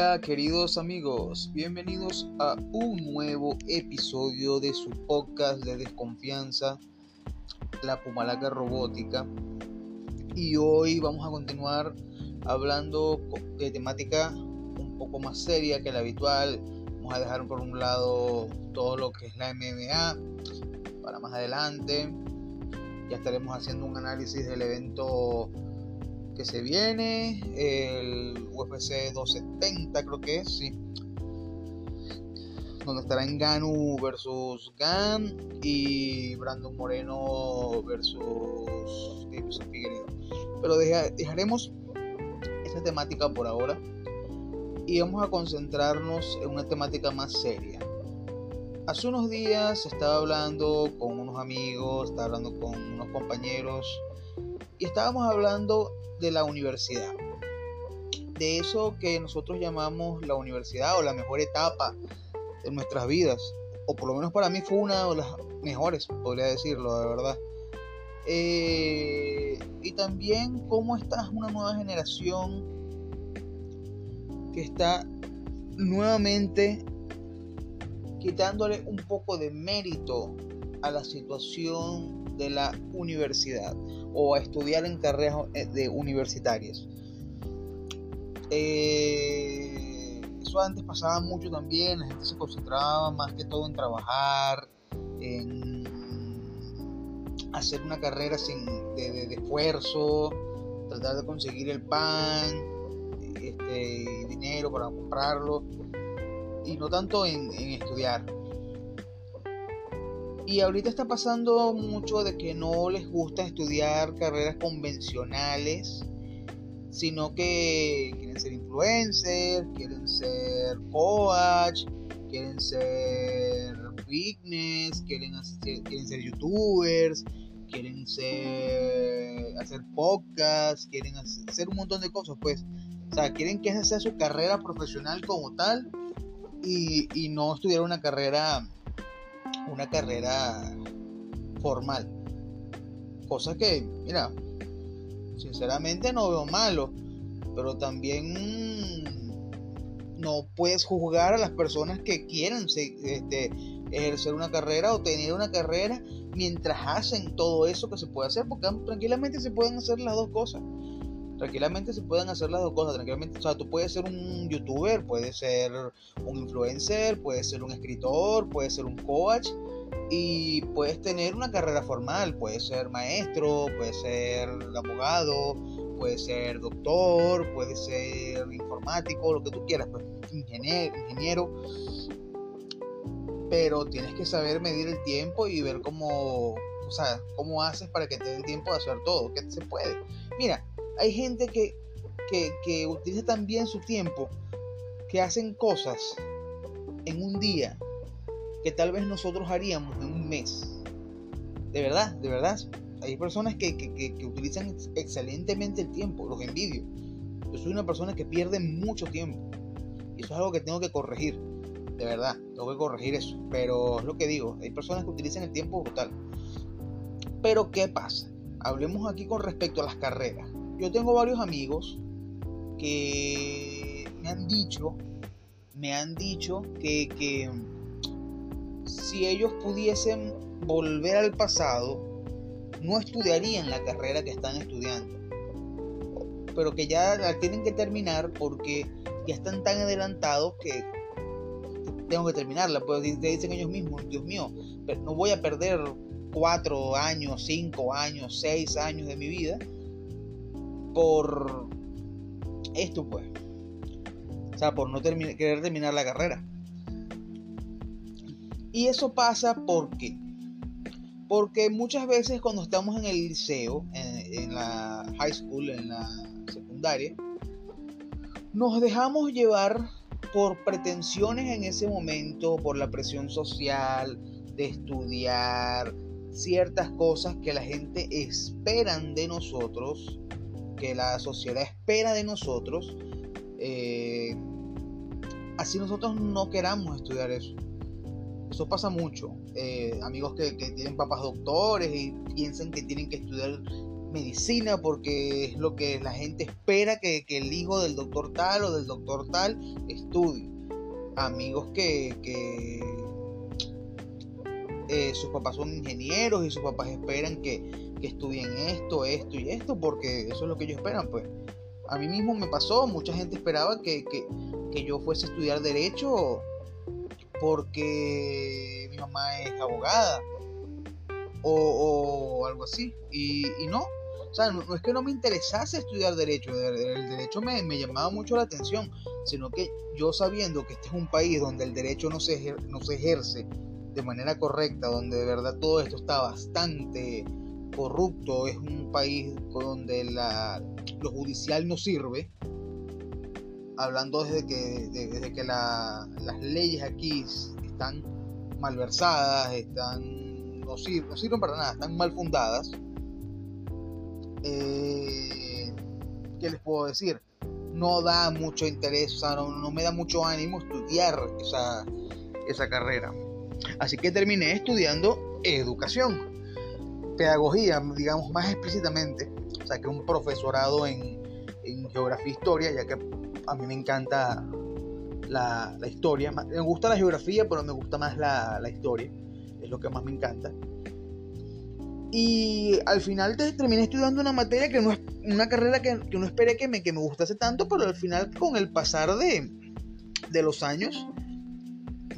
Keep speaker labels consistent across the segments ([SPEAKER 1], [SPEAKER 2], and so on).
[SPEAKER 1] Hola queridos amigos, bienvenidos a un nuevo episodio de su podcast de desconfianza, la Pumalaca Robótica. Y hoy vamos a continuar hablando de temática un poco más seria que la habitual. Vamos a dejar por un lado todo lo que es la MMA para más adelante. Ya estaremos haciendo un análisis del evento que se viene, el UFC 270 creo que es, sí. Donde estará en Ganu versus Gan y Brandon Moreno versus Davidson. Pero dejaremos esa temática por ahora y vamos a concentrarnos en una temática más seria. Hace unos días estaba hablando con unos amigos, estaba hablando con unos compañeros y estábamos hablando de la universidad. De eso que nosotros llamamos la universidad o la mejor etapa de nuestras vidas. O por lo menos para mí fue una de las mejores, podría decirlo, de verdad. Eh, y también cómo está una nueva generación que está nuevamente quitándole un poco de mérito a la situación de la universidad o a estudiar en carreras eh, de universitarias. Eh, eso antes pasaba mucho también, la gente se concentraba más que todo en trabajar, en hacer una carrera sin, de, esfuerzo, tratar de conseguir el pan, este, dinero para comprarlo, y no tanto en estudiar. Y ahorita está pasando mucho de que no les gusta estudiar carreras convencionales, sino que quieren ser influencers, quieren ser coach, quieren ser fitness, quieren, quieren ser youtubers, quieren ser, hacer podcasts, quieren hacer un montón de cosas, pues. O sea, quieren que esa sea su carrera profesional como tal y, y no estudiar una carrera una carrera formal. Cosa que, mira, sinceramente no veo malo, pero también no puedes juzgar a las personas que quieren este, ejercer una carrera o tener una carrera mientras hacen todo eso que se puede hacer, porque tranquilamente se pueden hacer las dos cosas. Tranquilamente se pueden hacer las dos cosas. Tranquilamente, o sea, tú puedes ser un youtuber, puedes ser un influencer, puedes ser un escritor, puedes ser un coach y puedes tener una carrera formal, puedes ser maestro, puedes ser abogado, puedes ser doctor, puedes ser informático, lo que tú quieras, pues, ingeniero, ingeniero. Pero tienes que saber medir el tiempo y ver cómo, o sea, cómo haces para que te dé el tiempo de hacer todo, que se puede. Mira, hay gente que, que, que utiliza también su tiempo, que hacen cosas en un día que tal vez nosotros haríamos en un mes. De verdad, de verdad. Hay personas que, utilizan excelentemente el tiempo, los envidio. Yo soy una persona que pierde mucho tiempo. Y eso es algo que tengo que corregir. De verdad, tengo que corregir eso. Pero es lo que digo, hay personas que utilizan el tiempo brutal. Pero ¿qué pasa? Hablemos aquí con respecto a las carreras. Yo tengo varios amigos que me han dicho, me han dicho que, que si ellos pudiesen volver al pasado, no estudiarían la carrera que están estudiando. Pero que ya la tienen que terminar porque ya están tan adelantados que tengo que terminarla. Pues dicen ellos mismos, Dios mío, pero no voy a perder cuatro años, cinco años, seis años de mi vida por esto, pues. O sea, por no querer terminar la carrera. Y eso pasa porque porque muchas veces cuando estamos en el liceo, en, la high school, en la secundaria, nos dejamos llevar por pretensiones en ese momento, por la presión social de estudiar ciertas cosas que la gente esperan de nosotros, que la sociedad espera de nosotros, eh, así nosotros no queramos estudiar eso. Eso pasa mucho. Eh, amigos que, tienen papás doctores y piensan que tienen que estudiar medicina porque es lo que la gente espera que, el hijo del doctor tal o del doctor tal estudie. Amigos que, eh, sus papás son ingenieros y sus papás esperan que, que, estudien esto, esto y esto porque eso es lo que ellos esperan. Pues a mí mismo me pasó, mucha gente esperaba que, que yo fuese a estudiar derecho porque mi mamá es abogada o, algo así. Y, no, o sea, no, es que no me interesase estudiar derecho, el, derecho me, llamaba mucho la atención, sino que yo sabiendo que este es un país donde el derecho no se, no se ejerce de manera correcta, donde de verdad todo esto está bastante corrupto, es un país donde la, lo judicial no sirve, hablando desde que, desde que las leyes aquí están malversadas, están, no, sirven, no sirven para nada, están mal fundadas. Eh, ¿Qué les puedo decir? No da mucho interés, o sea, no, me da mucho ánimo estudiar esa, esa carrera. Así que terminé estudiando educación, pedagogía, digamos más explícitamente, que un profesorado en, en geografía e historia, ya que a mí me encanta la, historia. Me gusta la geografía, pero me gusta más la, historia. Es lo que más me encanta. Y al final terminé estudiando una materia que no es una carrera que, no esperé que me, que me gustase tanto, pero al final con el pasar de, de los años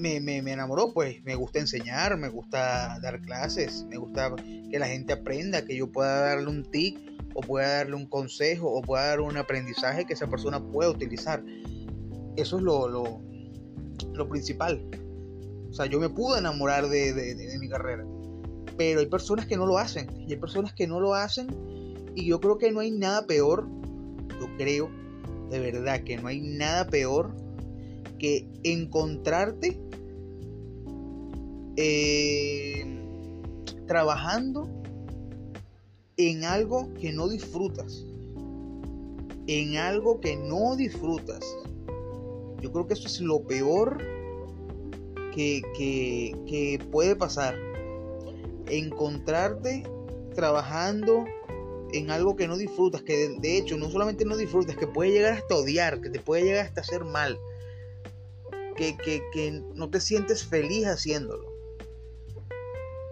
[SPEAKER 1] me, me, me, enamoró, pues me gusta enseñar, me gusta dar clases, me gusta que la gente aprenda, que yo pueda darle un tic o pueda darle un consejo o pueda dar un aprendizaje que esa persona pueda utilizar. Eso es lo, lo, lo principal. O sea, yo me pude enamorar de, de, mi carrera. Pero hay personas que no lo hacen. Y hay personas que no lo hacen. Y yo creo que no hay nada peor. Yo creo, de verdad, que no hay nada peor que encontrarte eh, trabajando en algo que no disfrutas. En algo que no disfrutas. Yo creo que eso es lo peor que, que, puede pasar. Encontrarte trabajando en algo que no disfrutas, que de, hecho no solamente no disfrutas, que puede llegar hasta odiar, que te puede llegar hasta hacer mal, que, no te sientes feliz haciéndolo.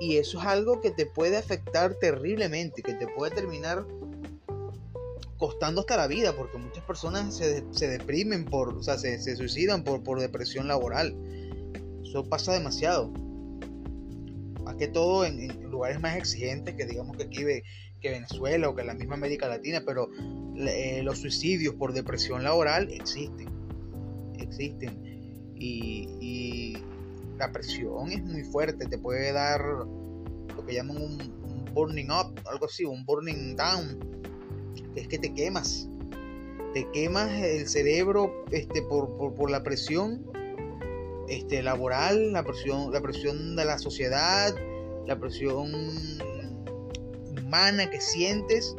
[SPEAKER 1] Y eso es algo que te puede afectar terriblemente, que te puede terminar costando hasta la vida, porque muchas personas se, se deprimen por, o sea, se, se suicidan por, por, depresión laboral. Eso pasa demasiado. Más que todo en, lugares más exigentes que digamos que aquí que Venezuela o que la misma América Latina, pero eh, los suicidios por depresión laboral existen. Existen. Y, la presión es muy fuerte, te puede dar lo que llaman un, burning up, algo así, un burning down, que es que te quemas, te quemas el cerebro este, por, la presión este, laboral, la presión, la presión de la sociedad, la presión humana que sientes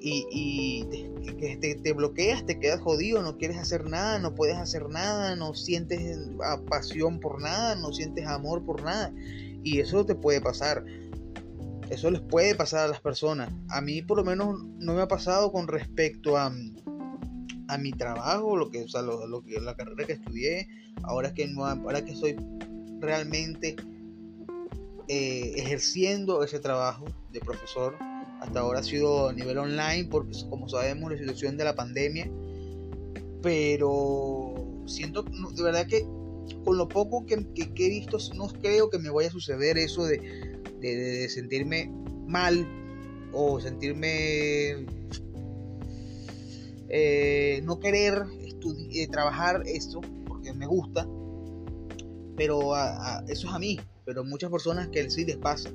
[SPEAKER 1] y, te, bloqueas, te quedas jodido, no quieres hacer nada, no puedes hacer nada, no sientes pasión por nada, no sientes amor por nada. Y eso te puede pasar. Eso les puede pasar a las personas. A mí por lo menos no me ha pasado con respecto a, a mi trabajo, lo que, o sea, lo, que, la carrera que estudié, ahora que, no, ahora que estoy realmente eh, ejerciendo ese trabajo de profesor hasta ahora ha sido a nivel online, porque como sabemos la situación de la pandemia. Pero siento de verdad que con lo poco que, he visto, no creo que me vaya a suceder eso de, sentirme mal o sentirme eh, no querer eh, trabajar esto porque me gusta pero eso es a mí pero muchas personas que sí les pasa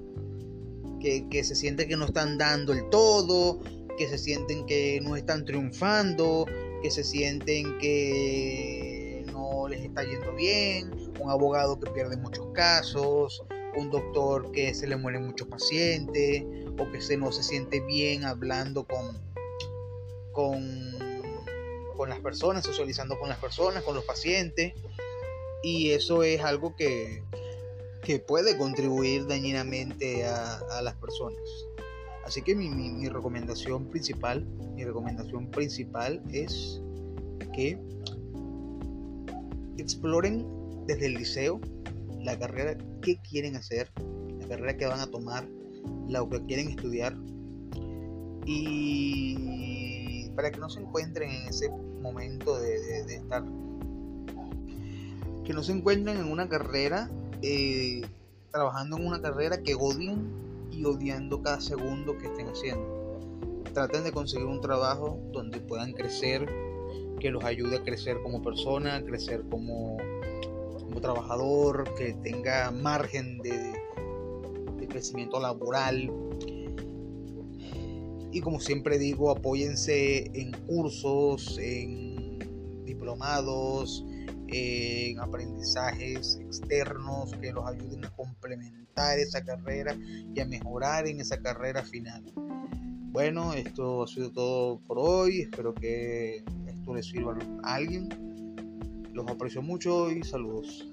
[SPEAKER 1] que, se sienten que no están dando el todo, que se sienten que no están triunfando, que se sienten que no les está yendo bien, un abogado que pierde muchos casos, un doctor que se le mueren muchos pacientes, o que se no se siente bien hablando con, con, con las personas, socializando con las personas, con los pacientes. Y eso es algo que, que puede contribuir dañinamente a, las personas. Así que mi, recomendación principal, mi recomendación principal es que exploren desde el liceo la carrera que quieren hacer, la carrera que van a tomar, la que quieren estudiar y para que no se encuentren en ese momento de, estar que no se encuentren en una carrera eh, trabajando en una carrera que odien y odiando cada segundo que estén haciendo. Traten de conseguir un trabajo donde puedan crecer que los ayude a crecer como persona crecer como, como trabajador que tenga margen de, de crecimiento laboral. Y como siempre digo, apóyense en cursos, en diplomados, en aprendizajes externos que los ayuden a complementar esa carrera y a mejorar en esa carrera final. Bueno, esto ha sido todo por hoy. Espero que esto les sirva a alguien. Los aprecio mucho y saludos.